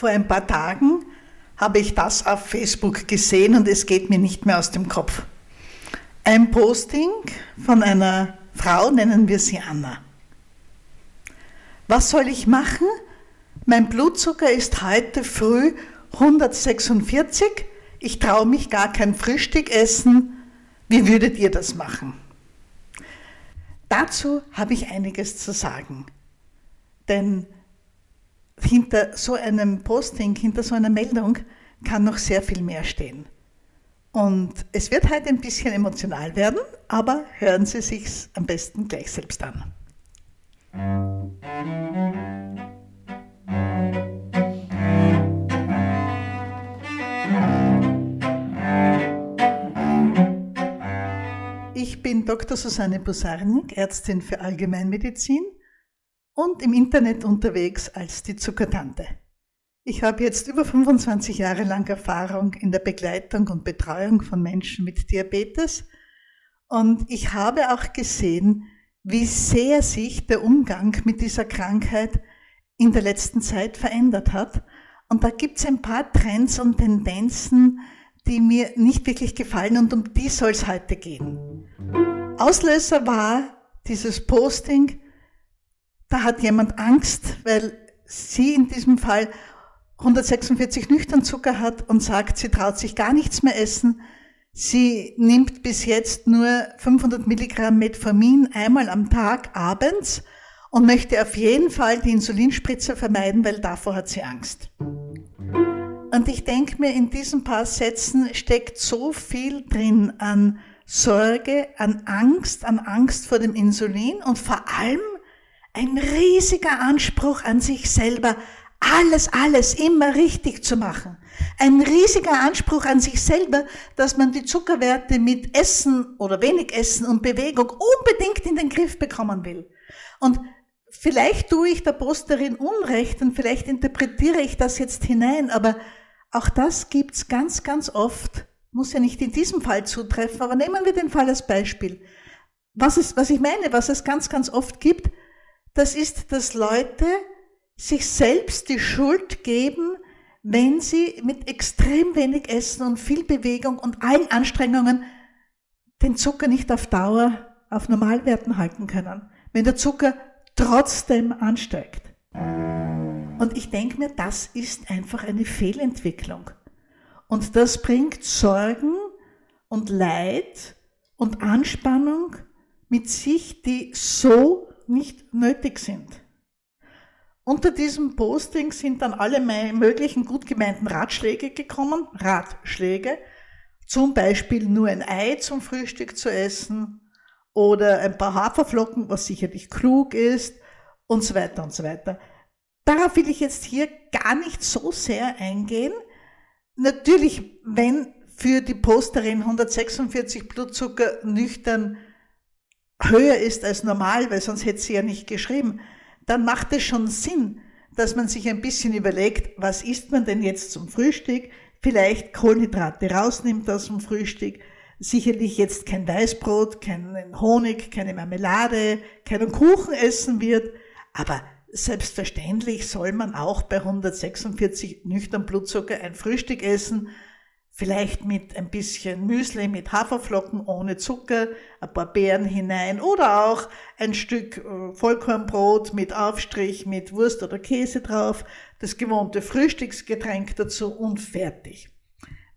Vor ein paar Tagen habe ich das auf Facebook gesehen und es geht mir nicht mehr aus dem Kopf. Ein Posting von einer Frau, nennen wir sie Anna. Was soll ich machen? Mein Blutzucker ist heute früh 146. Ich traue mich gar kein Frühstück essen. Wie würdet ihr das machen? Dazu habe ich einiges zu sagen. Denn hinter so einem Posting, hinter so einer Meldung kann noch sehr viel mehr stehen. Und es wird heute ein bisschen emotional werden, aber hören Sie sich am besten gleich selbst an. Ich bin Dr. Susanne Busarnik, Ärztin für Allgemeinmedizin und im Internet unterwegs als die Zuckertante. Ich habe jetzt über 25 Jahre lang Erfahrung in der Begleitung und Betreuung von Menschen mit Diabetes und ich habe auch gesehen, wie sehr sich der Umgang mit dieser Krankheit in der letzten Zeit verändert hat. Und da gibt es ein paar Trends und Tendenzen, die mir nicht wirklich gefallen und um die soll es heute gehen. Auslöser war dieses Posting, da hat jemand Angst, weil sie in diesem Fall 146 nüchtern Zucker hat und sagt, sie traut sich gar nichts mehr essen. Sie nimmt bis jetzt nur 500 Milligramm Metformin einmal am Tag abends und möchte auf jeden Fall die Insulinspritze vermeiden, weil davor hat sie Angst. Und ich denke mir, in diesen paar Sätzen steckt so viel drin an Sorge, an Angst, an Angst vor dem Insulin und vor allem ein riesiger Anspruch an sich selber, alles, alles immer richtig zu machen. Ein riesiger Anspruch an sich selber, dass man die Zuckerwerte mit Essen oder wenig Essen und Bewegung unbedingt in den Griff bekommen will. Und vielleicht tue ich der Posterin Unrecht und vielleicht interpretiere ich das jetzt hinein, aber auch das gibt's ganz, ganz oft. Muss ja nicht in diesem Fall zutreffen, aber nehmen wir den Fall als Beispiel. Was, ist, was ich meine, was es ganz, ganz oft gibt, das ist, dass Leute sich selbst die Schuld geben, wenn sie mit extrem wenig Essen und viel Bewegung und allen Anstrengungen den Zucker nicht auf Dauer auf Normalwerten halten können. Wenn der Zucker trotzdem ansteigt. Und ich denke mir, das ist einfach eine Fehlentwicklung. Und das bringt Sorgen und Leid und Anspannung mit sich, die so nicht nötig sind. Unter diesem Posting sind dann alle möglichen gut gemeinten Ratschläge gekommen, Ratschläge, zum Beispiel nur ein Ei zum Frühstück zu essen oder ein paar Haferflocken, was sicherlich klug ist und so weiter und so weiter. Darauf will ich jetzt hier gar nicht so sehr eingehen. Natürlich, wenn für die Posterin 146 Blutzucker nüchtern höher ist als normal, weil sonst hätte sie ja nicht geschrieben, dann macht es schon Sinn, dass man sich ein bisschen überlegt, was isst man denn jetzt zum Frühstück? Vielleicht Kohlenhydrate rausnimmt aus dem Frühstück. Sicherlich jetzt kein Weißbrot, keinen Honig, keine Marmelade, keinen Kuchen essen wird. Aber selbstverständlich soll man auch bei 146 nüchtern Blutzucker ein Frühstück essen, vielleicht mit ein bisschen Müsli mit Haferflocken ohne Zucker, ein paar Beeren hinein oder auch ein Stück äh, Vollkornbrot mit Aufstrich mit Wurst oder Käse drauf, das gewohnte Frühstücksgetränk dazu und fertig.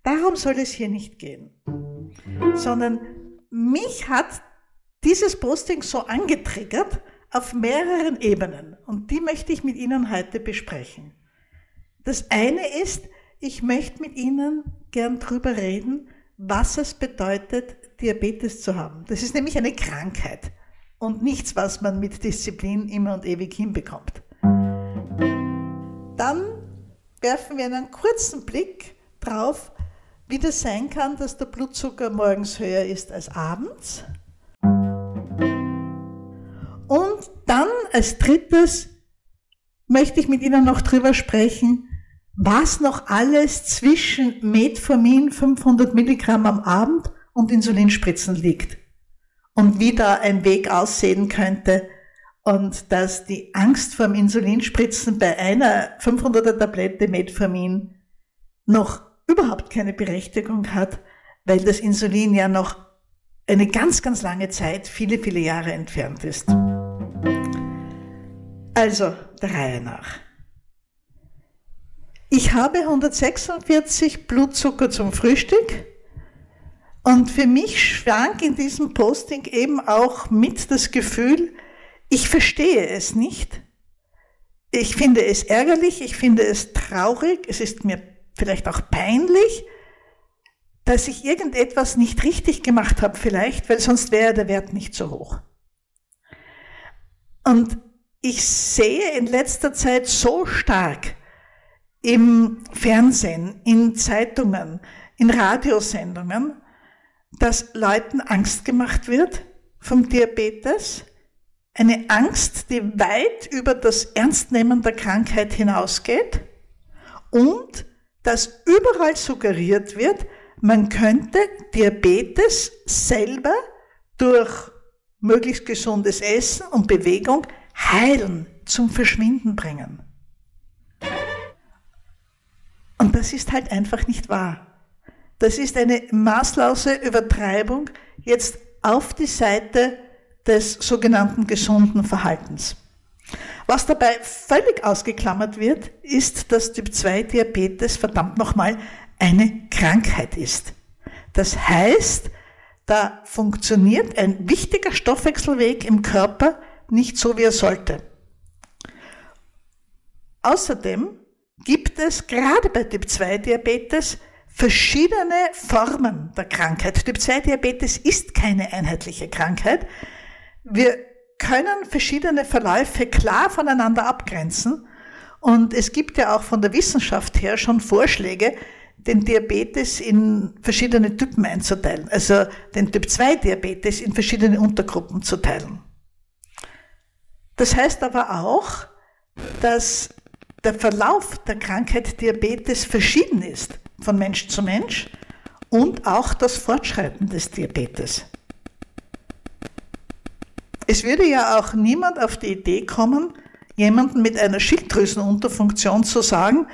Darum soll es hier nicht gehen, sondern mich hat dieses Posting so angetriggert auf mehreren Ebenen und die möchte ich mit Ihnen heute besprechen. Das eine ist, ich möchte mit Ihnen gern drüber reden, was es bedeutet, Diabetes zu haben. Das ist nämlich eine Krankheit und nichts, was man mit Disziplin immer und ewig hinbekommt. Dann werfen wir einen kurzen Blick drauf, wie das sein kann, dass der Blutzucker morgens höher ist als abends. Und dann als drittes möchte ich mit Ihnen noch drüber sprechen, was noch alles zwischen Metformin 500 Milligramm am Abend und Insulinspritzen liegt und wie da ein Weg aussehen könnte und dass die Angst vor dem Insulinspritzen bei einer 500er Tablette Metformin noch überhaupt keine Berechtigung hat, weil das Insulin ja noch eine ganz, ganz lange Zeit, viele, viele Jahre entfernt ist. Also, der Reihe nach. Ich habe 146 Blutzucker zum Frühstück und für mich schwank in diesem Posting eben auch mit das Gefühl, ich verstehe es nicht. Ich finde es ärgerlich, ich finde es traurig, es ist mir vielleicht auch peinlich, dass ich irgendetwas nicht richtig gemacht habe vielleicht, weil sonst wäre der Wert nicht so hoch. Und ich sehe in letzter Zeit so stark im Fernsehen, in Zeitungen, in Radiosendungen, dass Leuten Angst gemacht wird vom Diabetes. Eine Angst, die weit über das Ernstnehmen der Krankheit hinausgeht und dass überall suggeriert wird, man könnte Diabetes selber durch möglichst gesundes Essen und Bewegung heilen, zum Verschwinden bringen. Und das ist halt einfach nicht wahr. Das ist eine maßlose Übertreibung jetzt auf die Seite des sogenannten gesunden Verhaltens. Was dabei völlig ausgeklammert wird, ist, dass Typ-2-Diabetes verdammt nochmal eine Krankheit ist. Das heißt, da funktioniert ein wichtiger Stoffwechselweg im Körper nicht so, wie er sollte. Außerdem gibt es gerade bei Typ-2-Diabetes verschiedene Formen der Krankheit. Typ-2-Diabetes ist keine einheitliche Krankheit. Wir können verschiedene Verläufe klar voneinander abgrenzen. Und es gibt ja auch von der Wissenschaft her schon Vorschläge, den Diabetes in verschiedene Typen einzuteilen, also den Typ-2-Diabetes in verschiedene Untergruppen zu teilen. Das heißt aber auch, dass der Verlauf der Krankheit Diabetes verschieden ist von Mensch zu Mensch und auch das Fortschreiten des Diabetes. Es würde ja auch niemand auf die Idee kommen, jemanden mit einer Schilddrüsenunterfunktion zu sagen,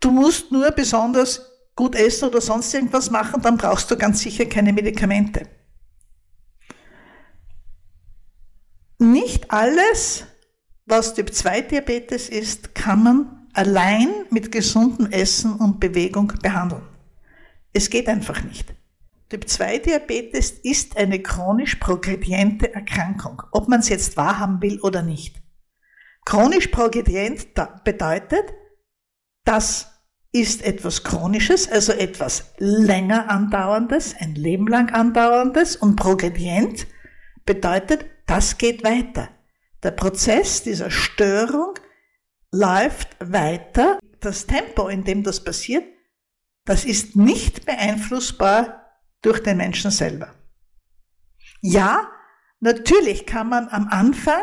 du musst nur besonders gut essen oder sonst irgendwas machen, dann brauchst du ganz sicher keine Medikamente. Nicht alles, was Typ-2-Diabetes ist, kann man allein mit gesundem Essen und Bewegung behandeln. Es geht einfach nicht. Typ-2-Diabetes ist eine chronisch progrediente Erkrankung, ob man es jetzt wahrhaben will oder nicht. Chronisch progredient bedeutet, das ist etwas Chronisches, also etwas länger andauerndes, ein Leben lang andauerndes und progredient bedeutet, das geht weiter. Der Prozess dieser Störung läuft weiter. Das Tempo, in dem das passiert, das ist nicht beeinflussbar durch den Menschen selber. Ja, natürlich kann man am Anfang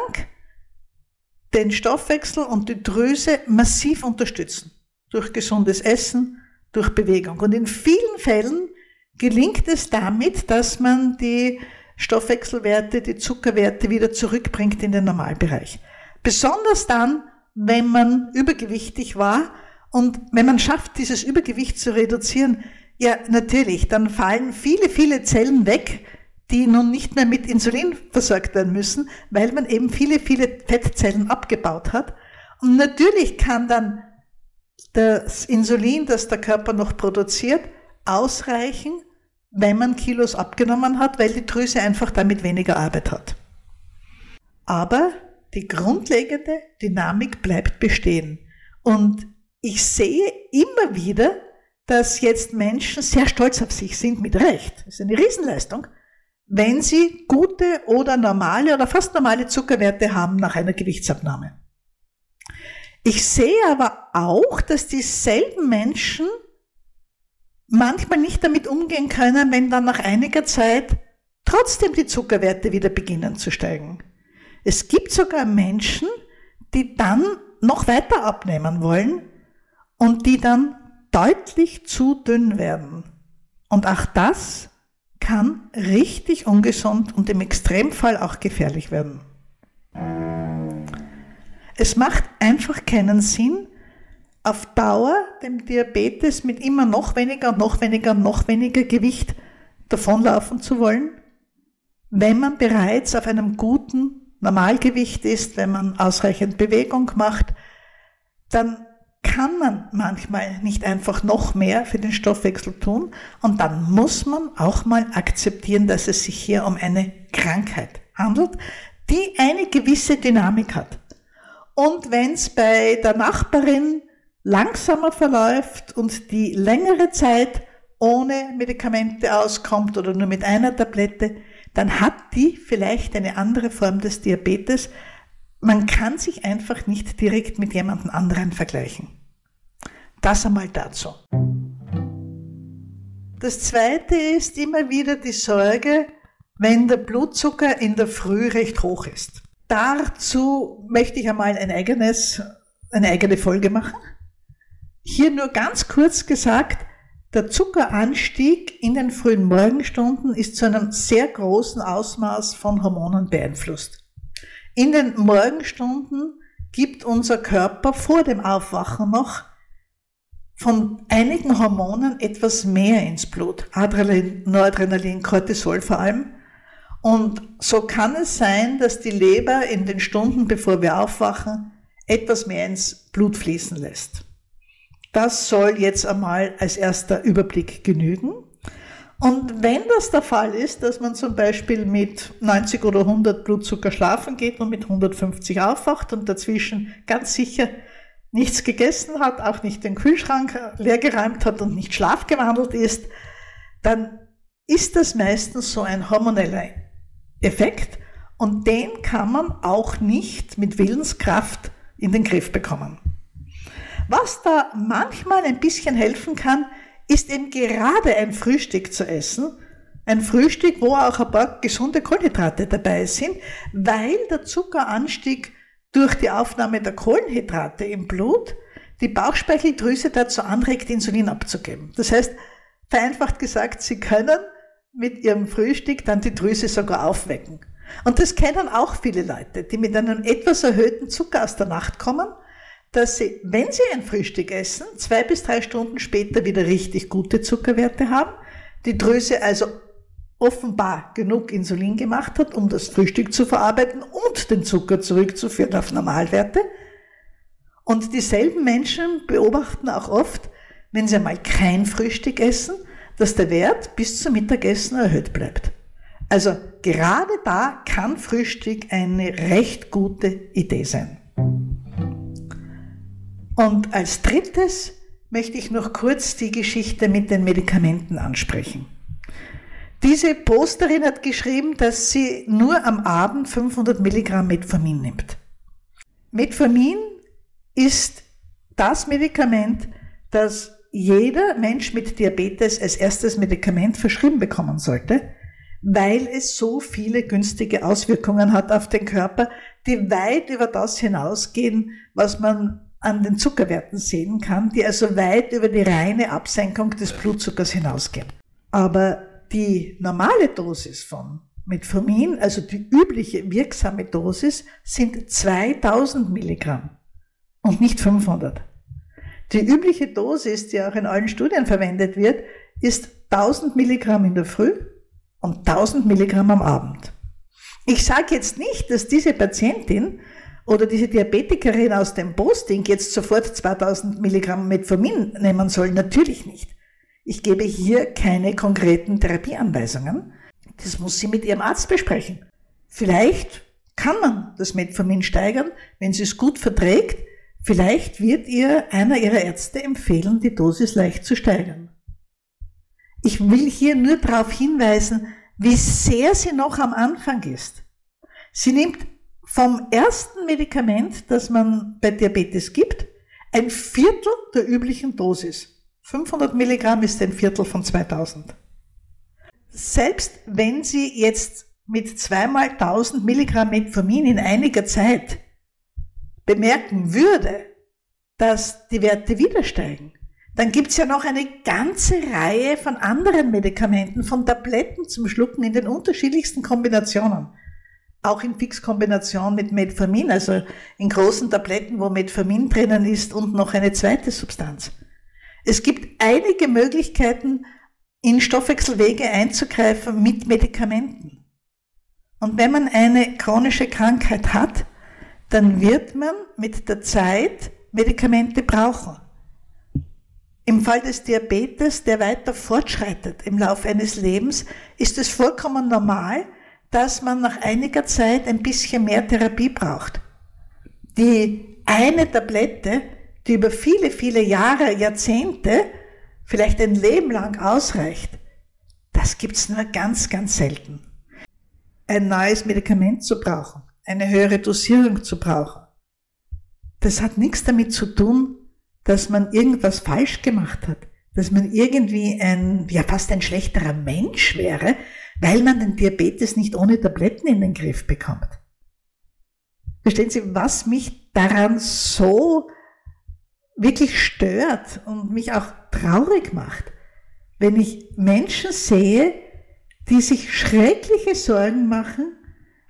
den Stoffwechsel und die Drüse massiv unterstützen. Durch gesundes Essen, durch Bewegung. Und in vielen Fällen gelingt es damit, dass man die Stoffwechselwerte, die Zuckerwerte wieder zurückbringt in den Normalbereich. Besonders dann, wenn man übergewichtig war und wenn man schafft, dieses Übergewicht zu reduzieren, ja, natürlich. Dann fallen viele, viele Zellen weg, die nun nicht mehr mit Insulin versorgt werden müssen, weil man eben viele, viele Fettzellen abgebaut hat. Und natürlich kann dann das Insulin, das der Körper noch produziert, ausreichen, wenn man Kilos abgenommen hat, weil die Drüse einfach damit weniger Arbeit hat. Aber die grundlegende Dynamik bleibt bestehen. Und ich sehe immer wieder, dass jetzt Menschen sehr stolz auf sich sind, mit Recht. Das ist eine Riesenleistung, wenn sie gute oder normale oder fast normale Zuckerwerte haben nach einer Gewichtsabnahme. Ich sehe aber auch, dass dieselben Menschen manchmal nicht damit umgehen können, wenn dann nach einiger Zeit trotzdem die Zuckerwerte wieder beginnen zu steigen. Es gibt sogar Menschen, die dann noch weiter abnehmen wollen und die dann deutlich zu dünn werden. Und auch das kann richtig ungesund und im Extremfall auch gefährlich werden. Es macht einfach keinen Sinn, auf Dauer dem Diabetes mit immer noch weniger und noch weniger und noch weniger Gewicht davonlaufen zu wollen, wenn man bereits auf einem guten Normalgewicht ist, wenn man ausreichend Bewegung macht, dann kann man manchmal nicht einfach noch mehr für den Stoffwechsel tun und dann muss man auch mal akzeptieren, dass es sich hier um eine Krankheit handelt, die eine gewisse Dynamik hat. Und wenn es bei der Nachbarin langsamer verläuft und die längere Zeit ohne Medikamente auskommt oder nur mit einer Tablette, dann hat die vielleicht eine andere Form des Diabetes. Man kann sich einfach nicht direkt mit jemandem anderen vergleichen. Das einmal dazu. Das zweite ist immer wieder die Sorge, wenn der Blutzucker in der Früh recht hoch ist. Dazu möchte ich einmal ein eigenes, eine eigene Folge machen. Hier nur ganz kurz gesagt, der Zuckeranstieg in den frühen Morgenstunden ist zu einem sehr großen Ausmaß von Hormonen beeinflusst. In den Morgenstunden gibt unser Körper vor dem Aufwachen noch von einigen Hormonen etwas mehr ins Blut. Adrenalin, Noradrenalin, Cortisol vor allem. Und so kann es sein, dass die Leber in den Stunden, bevor wir aufwachen, etwas mehr ins Blut fließen lässt. Das soll jetzt einmal als erster Überblick genügen. Und wenn das der Fall ist, dass man zum Beispiel mit 90 oder 100 Blutzucker schlafen geht und mit 150 aufwacht und dazwischen ganz sicher nichts gegessen hat, auch nicht den Kühlschrank leergeräumt hat und nicht schlafgewandelt ist, dann ist das meistens so ein hormoneller Effekt und den kann man auch nicht mit Willenskraft in den Griff bekommen. Was da manchmal ein bisschen helfen kann, ist eben gerade ein Frühstück zu essen. Ein Frühstück, wo auch ein paar gesunde Kohlenhydrate dabei sind, weil der Zuckeranstieg durch die Aufnahme der Kohlenhydrate im Blut die Bauchspeicheldrüse dazu anregt, Insulin abzugeben. Das heißt, vereinfacht gesagt, Sie können mit Ihrem Frühstück dann die Drüse sogar aufwecken. Und das kennen auch viele Leute, die mit einem etwas erhöhten Zucker aus der Nacht kommen dass sie, wenn sie ein Frühstück essen, zwei bis drei Stunden später wieder richtig gute Zuckerwerte haben, die Drüse also offenbar genug Insulin gemacht hat, um das Frühstück zu verarbeiten und den Zucker zurückzuführen auf Normalwerte. Und dieselben Menschen beobachten auch oft, wenn sie einmal kein Frühstück essen, dass der Wert bis zum Mittagessen erhöht bleibt. Also gerade da kann Frühstück eine recht gute Idee sein. Und als drittes möchte ich noch kurz die Geschichte mit den Medikamenten ansprechen. Diese Posterin hat geschrieben, dass sie nur am Abend 500 Milligramm Metformin nimmt. Metformin ist das Medikament, das jeder Mensch mit Diabetes als erstes Medikament verschrieben bekommen sollte, weil es so viele günstige Auswirkungen hat auf den Körper, die weit über das hinausgehen, was man an den Zuckerwerten sehen kann, die also weit über die reine Absenkung des Blutzuckers hinausgehen. Aber die normale Dosis von Metformin, also die übliche wirksame Dosis, sind 2000 Milligramm und nicht 500. Die übliche Dosis, die auch in allen Studien verwendet wird, ist 1000 Milligramm in der Früh und 1000 Milligramm am Abend. Ich sage jetzt nicht, dass diese Patientin oder diese Diabetikerin aus dem Posting jetzt sofort 2000 Milligramm Metformin nehmen soll. Natürlich nicht. Ich gebe hier keine konkreten Therapieanweisungen. Das muss sie mit ihrem Arzt besprechen. Vielleicht kann man das Metformin steigern, wenn sie es gut verträgt. Vielleicht wird ihr einer ihrer Ärzte empfehlen, die Dosis leicht zu steigern. Ich will hier nur darauf hinweisen, wie sehr sie noch am Anfang ist. Sie nimmt vom ersten Medikament, das man bei Diabetes gibt, ein Viertel der üblichen Dosis. 500 Milligramm ist ein Viertel von 2000. Selbst wenn Sie jetzt mit zweimal 1000 Milligramm Metformin in einiger Zeit bemerken würde, dass die Werte wieder steigen, dann gibt's ja noch eine ganze Reihe von anderen Medikamenten, von Tabletten zum Schlucken in den unterschiedlichsten Kombinationen auch in Fixkombination mit Metformin, also in großen Tabletten, wo Metformin drinnen ist und noch eine zweite Substanz. Es gibt einige Möglichkeiten, in Stoffwechselwege einzugreifen mit Medikamenten. Und wenn man eine chronische Krankheit hat, dann wird man mit der Zeit Medikamente brauchen. Im Fall des Diabetes, der weiter fortschreitet im Laufe eines Lebens, ist es vollkommen normal, dass man nach einiger Zeit ein bisschen mehr Therapie braucht. Die eine Tablette, die über viele, viele Jahre, Jahrzehnte, vielleicht ein Leben lang ausreicht, das gibt's nur ganz, ganz selten. Ein neues Medikament zu brauchen, eine höhere Dosierung zu brauchen, das hat nichts damit zu tun, dass man irgendwas falsch gemacht hat, dass man irgendwie ein, ja fast ein schlechterer Mensch wäre, weil man den Diabetes nicht ohne Tabletten in den Griff bekommt. Verstehen Sie, was mich daran so wirklich stört und mich auch traurig macht, wenn ich Menschen sehe, die sich schreckliche Sorgen machen,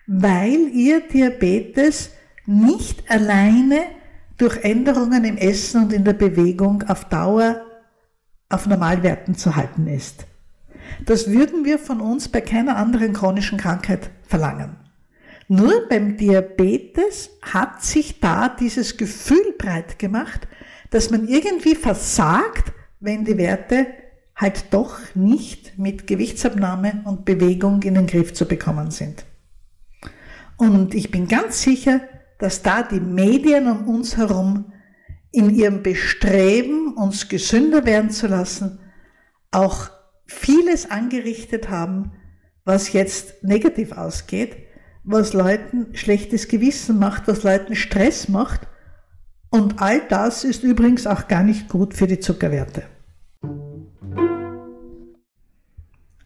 weil ihr Diabetes nicht alleine durch Änderungen im Essen und in der Bewegung auf Dauer auf Normalwerten zu halten ist. Das würden wir von uns bei keiner anderen chronischen Krankheit verlangen. Nur beim Diabetes hat sich da dieses Gefühl breit gemacht, dass man irgendwie versagt, wenn die Werte halt doch nicht mit Gewichtsabnahme und Bewegung in den Griff zu bekommen sind. Und ich bin ganz sicher, dass da die Medien um uns herum in ihrem Bestreben, uns gesünder werden zu lassen, auch vieles angerichtet haben, was jetzt negativ ausgeht, was Leuten schlechtes Gewissen macht, was Leuten Stress macht. Und all das ist übrigens auch gar nicht gut für die Zuckerwerte.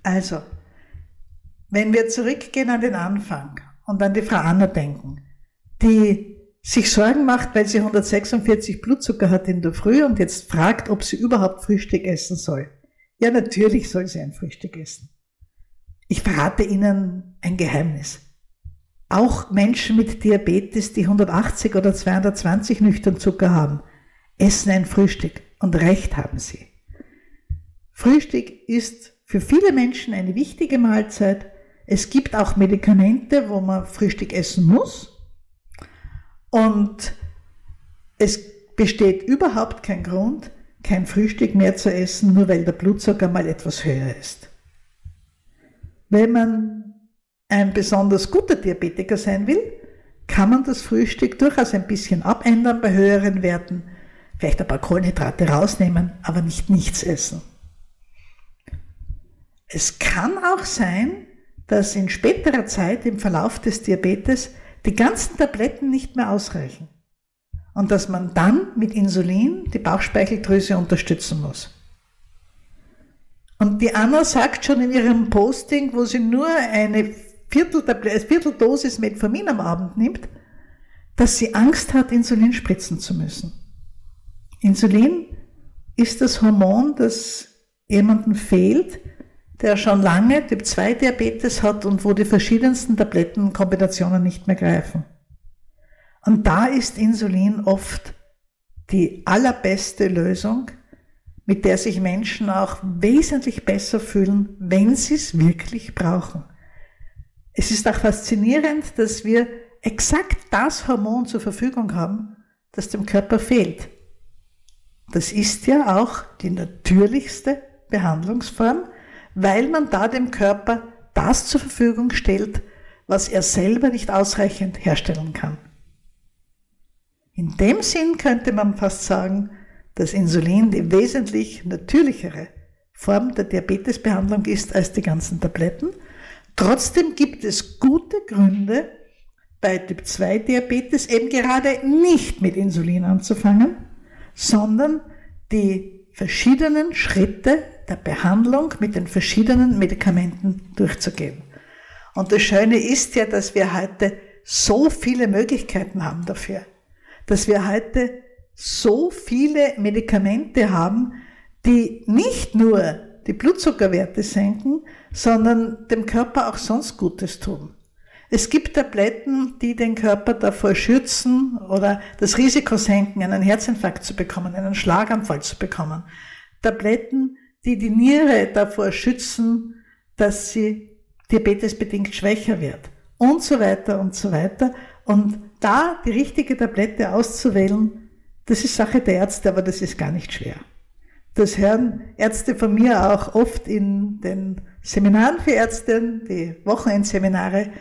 Also, wenn wir zurückgehen an den Anfang und an die Frau Anna denken, die sich Sorgen macht, weil sie 146 Blutzucker hat in der Früh und jetzt fragt, ob sie überhaupt Frühstück essen soll. Ja, natürlich soll sie ein Frühstück essen. Ich verrate Ihnen ein Geheimnis. Auch Menschen mit Diabetes, die 180 oder 220 nüchtern Zucker haben, essen ein Frühstück und recht haben sie. Frühstück ist für viele Menschen eine wichtige Mahlzeit. Es gibt auch Medikamente, wo man Frühstück essen muss, und es besteht überhaupt kein Grund, kein Frühstück mehr zu essen, nur weil der Blutzucker mal etwas höher ist. Wenn man ein besonders guter Diabetiker sein will, kann man das Frühstück durchaus ein bisschen abändern bei höheren Werten, vielleicht ein paar Kohlenhydrate rausnehmen, aber nicht nichts essen. Es kann auch sein, dass in späterer Zeit im Verlauf des Diabetes die ganzen Tabletten nicht mehr ausreichen und dass man dann mit Insulin die Bauchspeicheldrüse unterstützen muss. Und die Anna sagt schon in ihrem Posting, wo sie nur eine Vierteldosis Metformin am Abend nimmt, dass sie Angst hat, Insulin spritzen zu müssen. Insulin ist das Hormon, das jemandem fehlt, der schon lange Typ 2 Diabetes hat und wo die verschiedensten Tablettenkombinationen nicht mehr greifen. Und da ist Insulin oft die allerbeste Lösung, mit der sich Menschen auch wesentlich besser fühlen, wenn sie es wirklich brauchen. Es ist auch faszinierend, dass wir exakt das Hormon zur Verfügung haben, das dem Körper fehlt. Das ist ja auch die natürlichste Behandlungsform, weil man da dem Körper das zur Verfügung stellt, was er selber nicht ausreichend herstellen kann. In dem Sinn könnte man fast sagen, dass Insulin die wesentlich natürlichere Form der Diabetesbehandlung ist als die ganzen Tabletten. Trotzdem gibt es gute Gründe, bei Typ 2 Diabetes eben gerade nicht mit Insulin anzufangen, sondern die verschiedenen Schritte der Behandlung mit den verschiedenen Medikamenten durchzugehen. Und das Schöne ist ja, dass wir heute so viele Möglichkeiten haben dafür, dass wir heute so viele Medikamente haben, die nicht nur die Blutzuckerwerte senken, sondern dem Körper auch sonst Gutes tun. Es gibt Tabletten, die den Körper davor schützen oder das Risiko senken, einen Herzinfarkt zu bekommen, einen Schlaganfall zu bekommen. Tabletten, die die Niere davor schützen, dass sie diabetesbedingt schwächer wird und so weiter und so weiter. Und da die richtige Tablette auszuwählen, das ist Sache der Ärzte, aber das ist gar nicht schwer. Das hören Ärzte von mir auch oft in den Seminaren für Ärzte, die Wochenendseminare,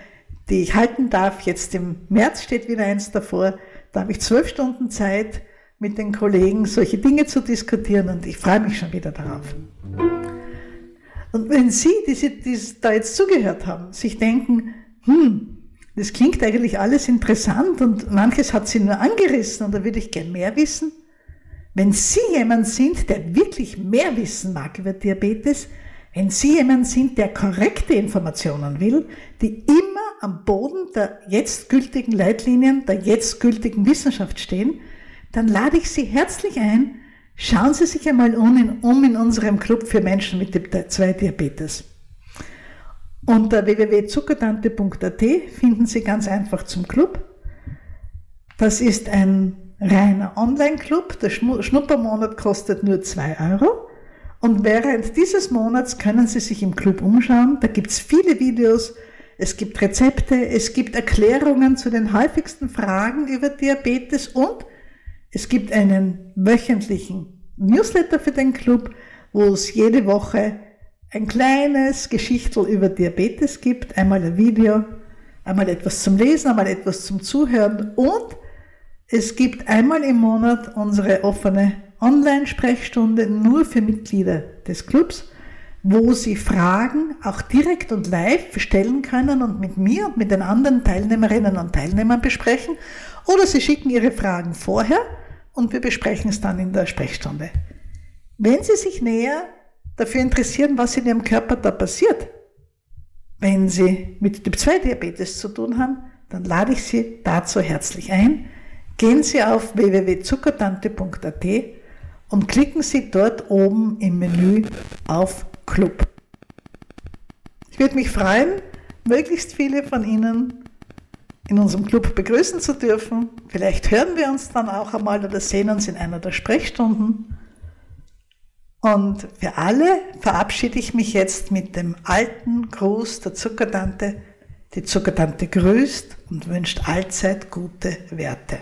die ich halten darf. Jetzt im März steht wieder eins davor. Da habe ich zwölf Stunden Zeit, mit den Kollegen solche Dinge zu diskutieren und ich freue mich schon wieder darauf. Und wenn Sie, die, Sie, die da jetzt zugehört haben, sich denken, hm, das klingt eigentlich alles interessant und manches hat Sie nur angerissen und da würde ich gern mehr wissen. Wenn Sie jemand sind, der wirklich mehr wissen mag über Diabetes, wenn Sie jemand sind, der korrekte Informationen will, die immer am Boden der jetzt gültigen Leitlinien, der jetzt gültigen Wissenschaft stehen, dann lade ich Sie herzlich ein, schauen Sie sich einmal um in, um in unserem Club für Menschen mit Typ 2 Diabetes. Unter www.zuckertante.at finden Sie ganz einfach zum Club. Das ist ein reiner Online-Club. Der Schnuppermonat kostet nur 2 Euro. Und während dieses Monats können Sie sich im Club umschauen. Da gibt es viele Videos, es gibt Rezepte, es gibt Erklärungen zu den häufigsten Fragen über Diabetes und es gibt einen wöchentlichen Newsletter für den Club, wo es jede Woche ein kleines Geschichtel über Diabetes gibt, einmal ein Video, einmal etwas zum Lesen, einmal etwas zum Zuhören und es gibt einmal im Monat unsere offene Online-Sprechstunde nur für Mitglieder des Clubs, wo Sie Fragen auch direkt und live stellen können und mit mir und mit den anderen Teilnehmerinnen und Teilnehmern besprechen. Oder Sie schicken Ihre Fragen vorher und wir besprechen es dann in der Sprechstunde. Wenn Sie sich näher dafür interessieren, was in Ihrem Körper da passiert, wenn Sie mit Typ 2 Diabetes zu tun haben, dann lade ich Sie dazu herzlich ein. Gehen Sie auf www.zuckertante.at und klicken Sie dort oben im Menü auf Club. Ich würde mich freuen, möglichst viele von Ihnen in unserem Club begrüßen zu dürfen. Vielleicht hören wir uns dann auch einmal oder sehen uns in einer der Sprechstunden. Und für alle verabschiede ich mich jetzt mit dem alten Gruß der Zuckertante. Die Zuckertante grüßt und wünscht allzeit gute Werte.